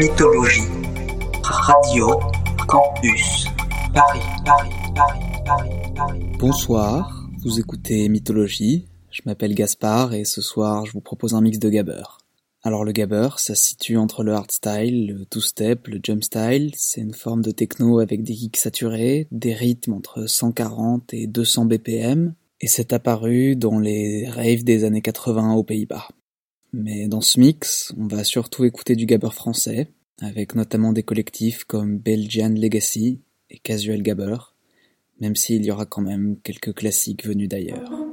Mythologie. Radio Campus. Paris, Paris, Paris, Paris, Paris. Bonsoir, vous écoutez Mythologie. Je m'appelle Gaspard et ce soir je vous propose un mix de gabber. Alors le gabber, ça se situe entre le hardstyle, le two-step, le jump style. C'est une forme de techno avec des kicks saturés, des rythmes entre 140 et 200 BPM, et c'est apparu dans les raves des années 80 aux Pays-Bas. Mais dans ce mix, on va surtout écouter du gabber français, avec notamment des collectifs comme Belgian Legacy et Casual Gabber, même s'il y aura quand même quelques classiques venus d'ailleurs.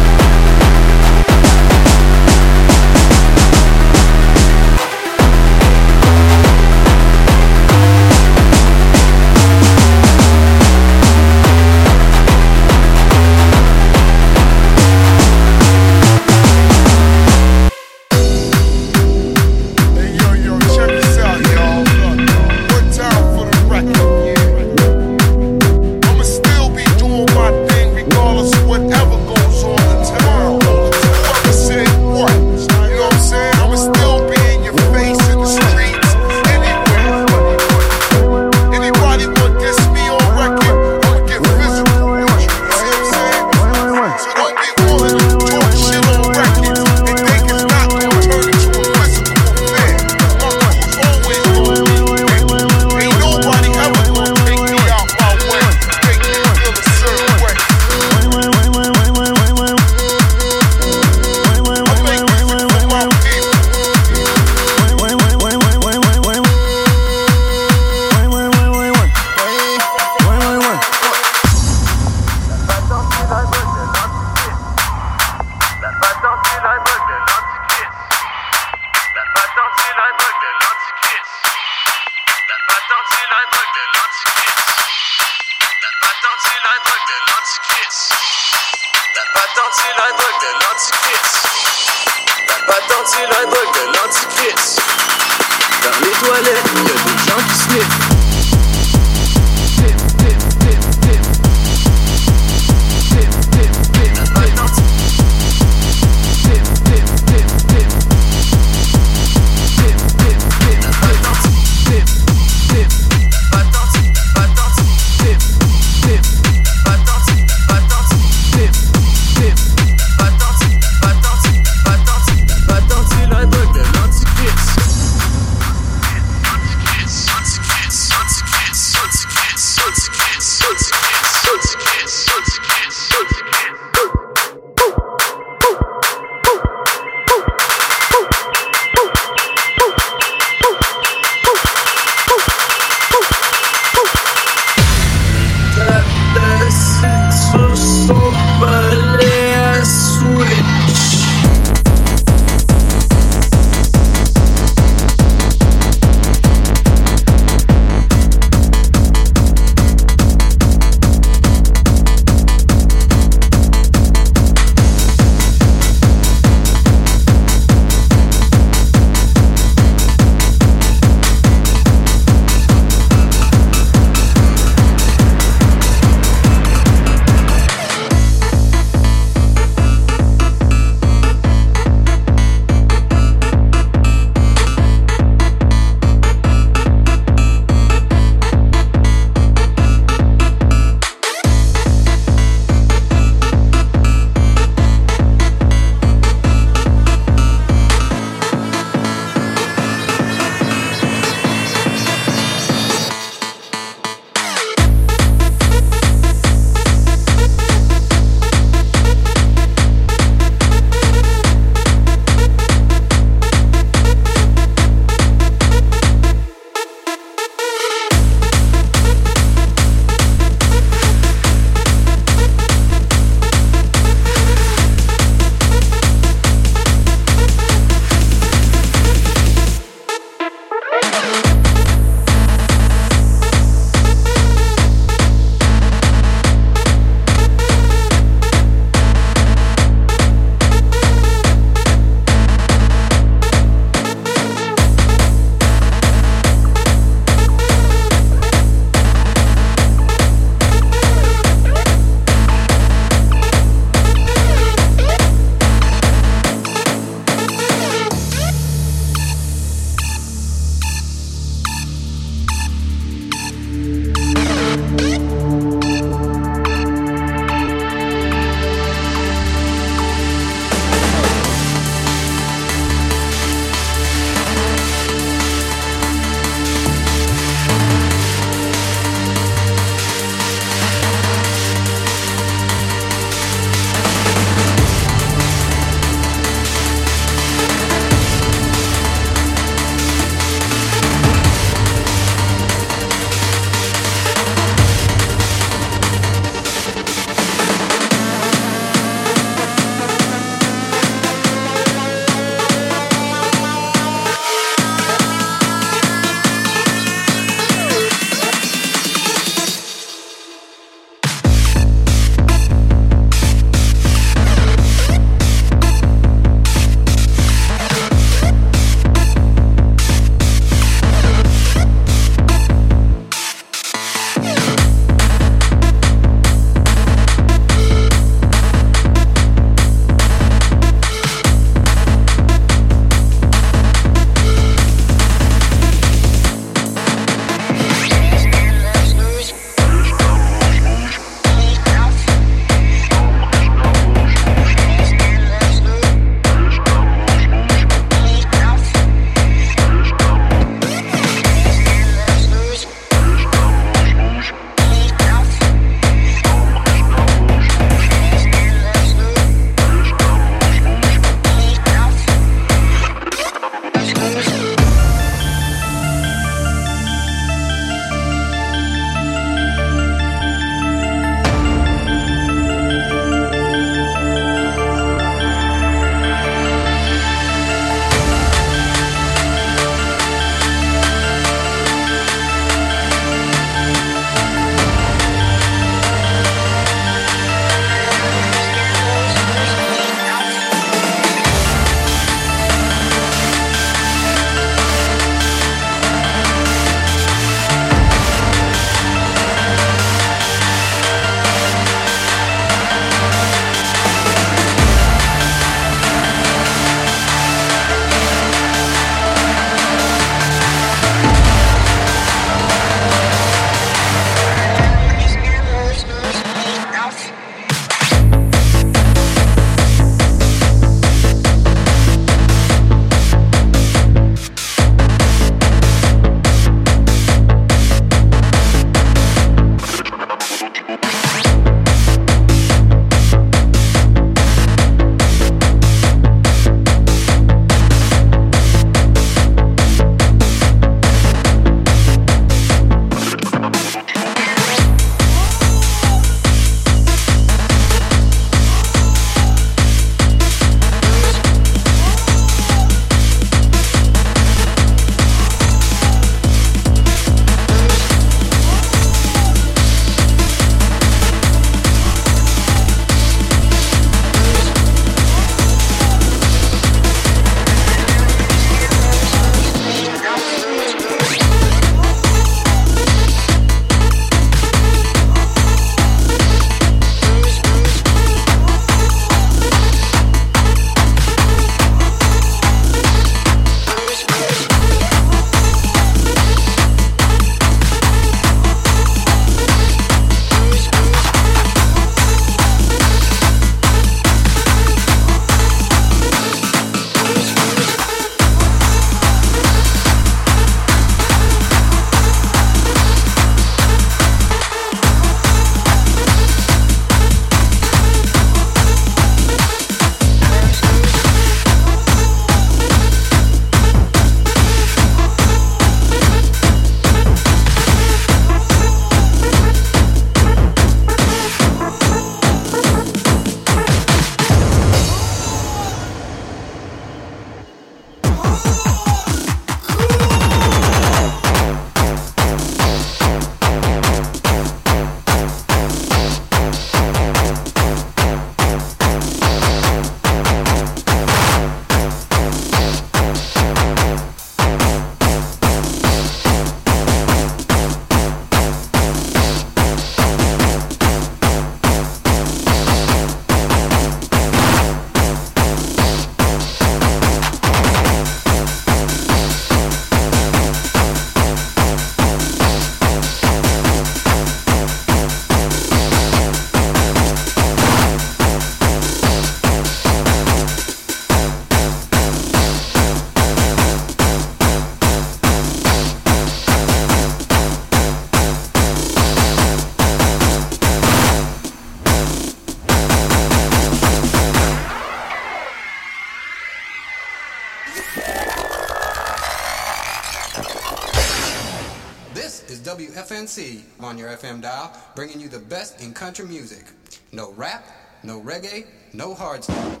WFNC on your FM dial, bringing you the best in country music. No rap, no reggae, no hard stuff.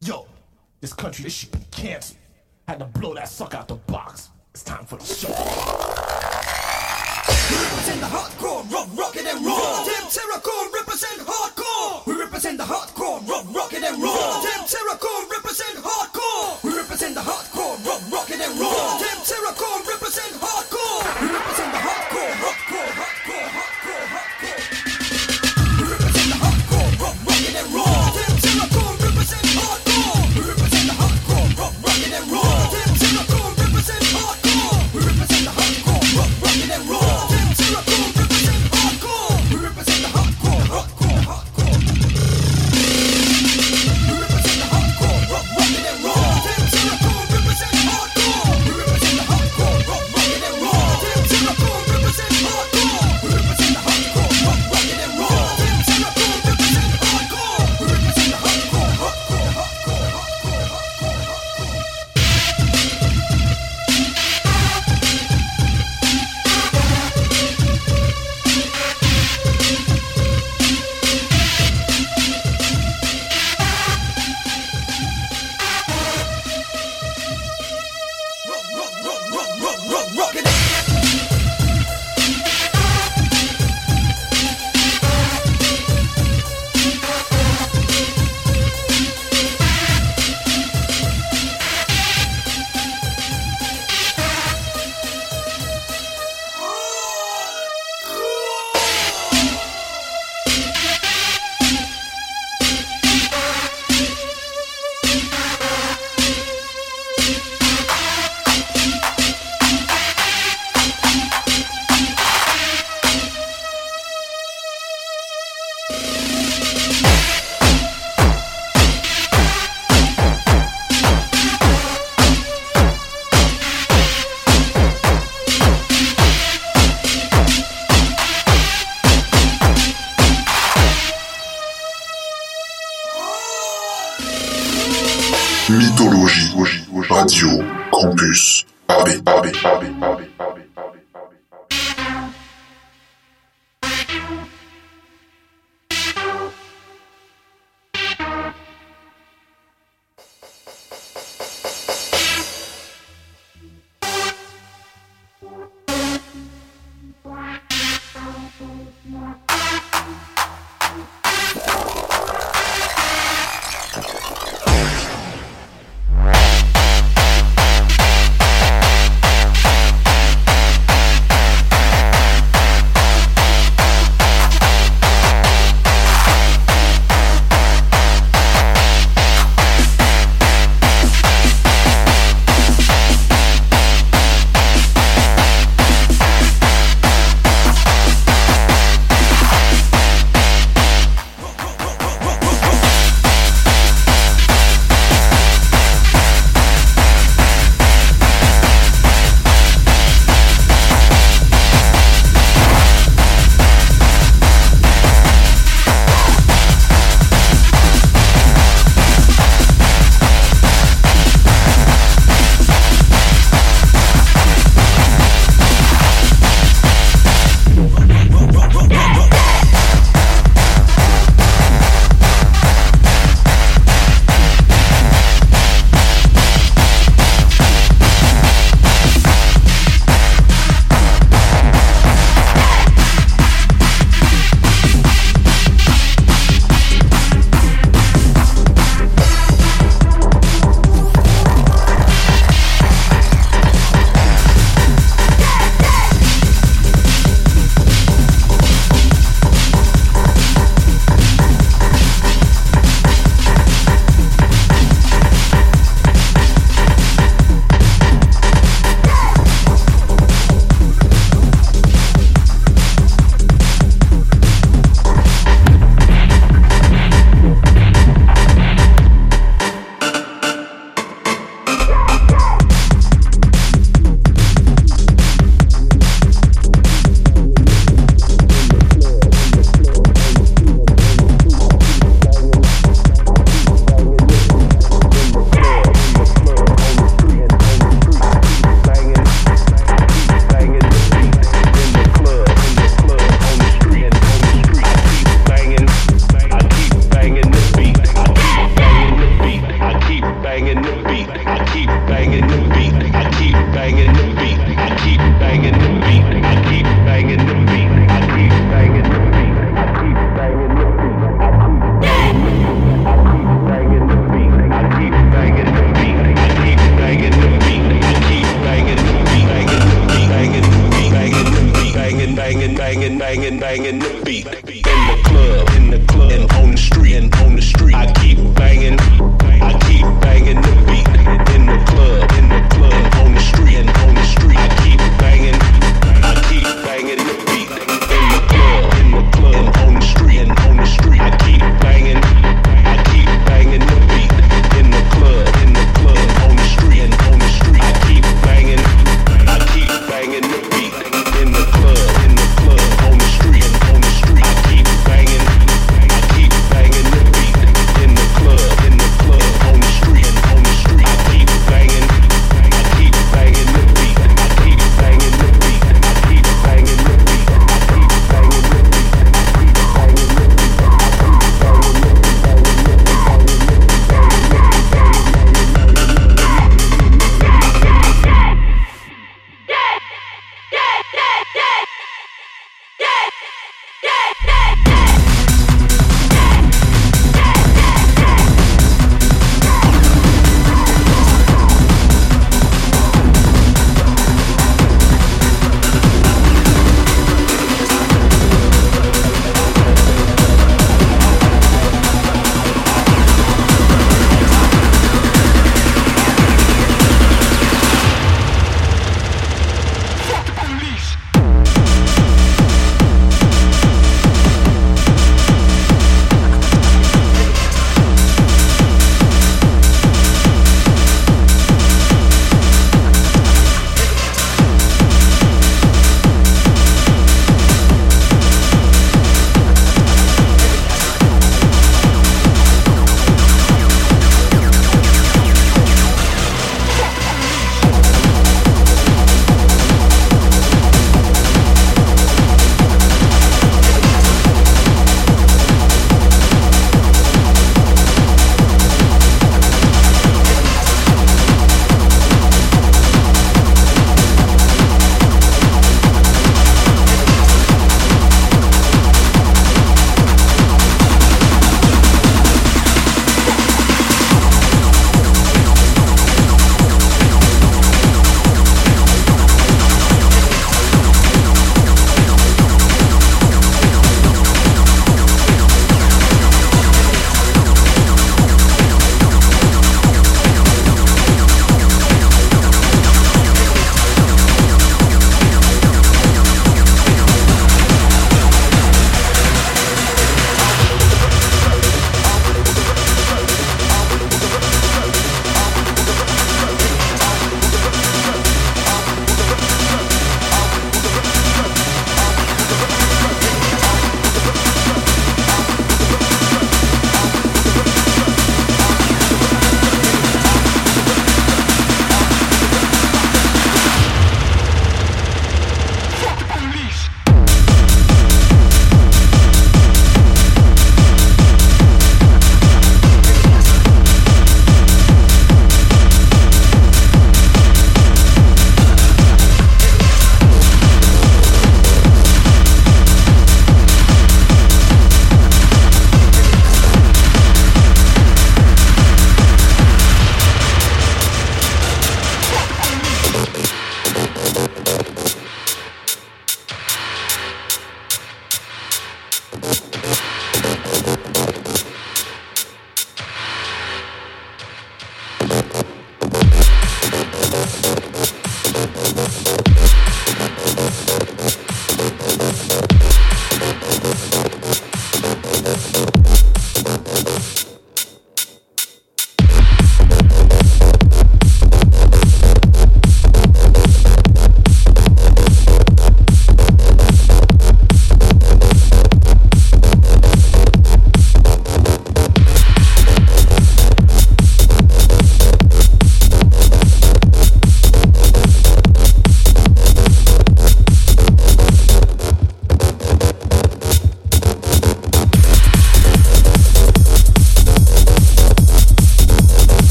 Yo, this country, this shit canceled. Had to blow that suck out the box. It's time for the show. We represent the hardcore, rock, rockin' and roll. Team Terracore represent hardcore. We represent the hardcore, rock, rockin' and roll. Team Terracore represent hardcore. We represent the hardcore, rock, rockin' and roll.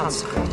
consequences.